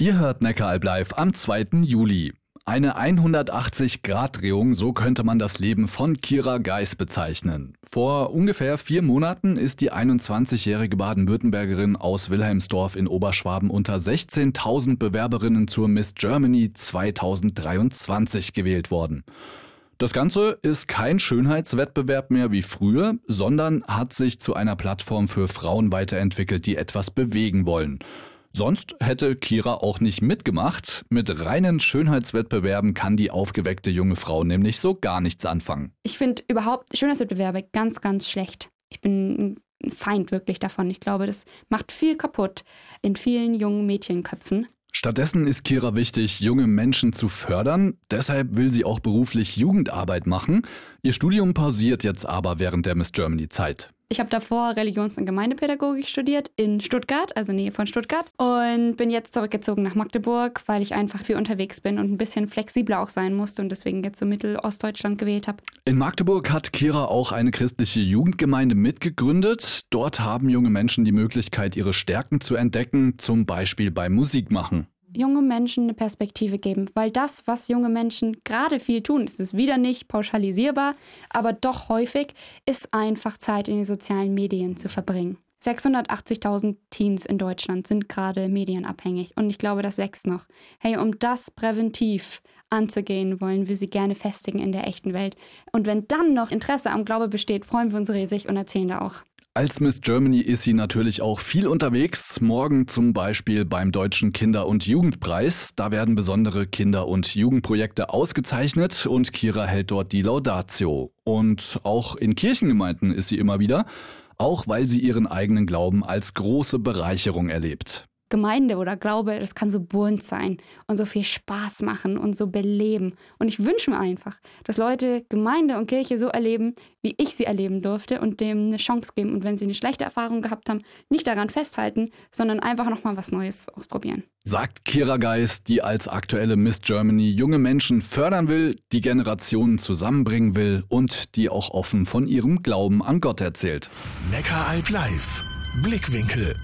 Ihr hört Neckaralb live am 2. Juli. Eine 180-Grad-Drehung, so könnte man das Leben von Kira Geis bezeichnen. Vor ungefähr vier Monaten ist die 21-jährige Baden-Württembergerin aus Wilhelmsdorf in Oberschwaben unter 16.000 Bewerberinnen zur Miss Germany 2023 gewählt worden. Das Ganze ist kein Schönheitswettbewerb mehr wie früher, sondern hat sich zu einer Plattform für Frauen weiterentwickelt, die etwas bewegen wollen. Sonst hätte Kira auch nicht mitgemacht. Mit reinen Schönheitswettbewerben kann die aufgeweckte junge Frau nämlich so gar nichts anfangen. Ich finde überhaupt Schönheitswettbewerbe ganz, ganz schlecht. Ich bin ein Feind wirklich davon. Ich glaube, das macht viel kaputt in vielen jungen Mädchenköpfen. Stattdessen ist Kira wichtig, junge Menschen zu fördern. Deshalb will sie auch beruflich Jugendarbeit machen. Ihr Studium pausiert jetzt aber während der Miss Germany Zeit. Ich habe davor Religions- und Gemeindepädagogik studiert in Stuttgart, also Nähe von Stuttgart. Und bin jetzt zurückgezogen nach Magdeburg, weil ich einfach viel unterwegs bin und ein bisschen flexibler auch sein musste und deswegen jetzt so Mittelostdeutschland gewählt habe. In Magdeburg hat Kira auch eine christliche Jugendgemeinde mitgegründet. Dort haben junge Menschen die Möglichkeit, ihre Stärken zu entdecken, zum Beispiel beim Musikmachen junge Menschen eine Perspektive geben, weil das, was junge Menschen gerade viel tun, ist es wieder nicht pauschalisierbar, aber doch häufig, ist einfach Zeit in den sozialen Medien zu verbringen. 680.000 Teens in Deutschland sind gerade medienabhängig und ich glaube, das wächst noch. Hey, um das präventiv anzugehen, wollen wir sie gerne festigen in der echten Welt. Und wenn dann noch Interesse am Glaube besteht, freuen wir uns riesig und erzählen da auch. Als Miss Germany ist sie natürlich auch viel unterwegs. Morgen zum Beispiel beim Deutschen Kinder- und Jugendpreis. Da werden besondere Kinder- und Jugendprojekte ausgezeichnet und Kira hält dort die Laudatio. Und auch in Kirchengemeinden ist sie immer wieder, auch weil sie ihren eigenen Glauben als große Bereicherung erlebt. Gemeinde oder Glaube, das kann so bunt sein und so viel Spaß machen und so beleben. Und ich wünsche mir einfach, dass Leute Gemeinde und Kirche so erleben, wie ich sie erleben durfte und dem eine Chance geben. Und wenn sie eine schlechte Erfahrung gehabt haben, nicht daran festhalten, sondern einfach nochmal was Neues ausprobieren. Sagt Kira Geist, die als aktuelle Miss Germany junge Menschen fördern will, die Generationen zusammenbringen will und die auch offen von ihrem Glauben an Gott erzählt. Neckaralb live. Blickwinkel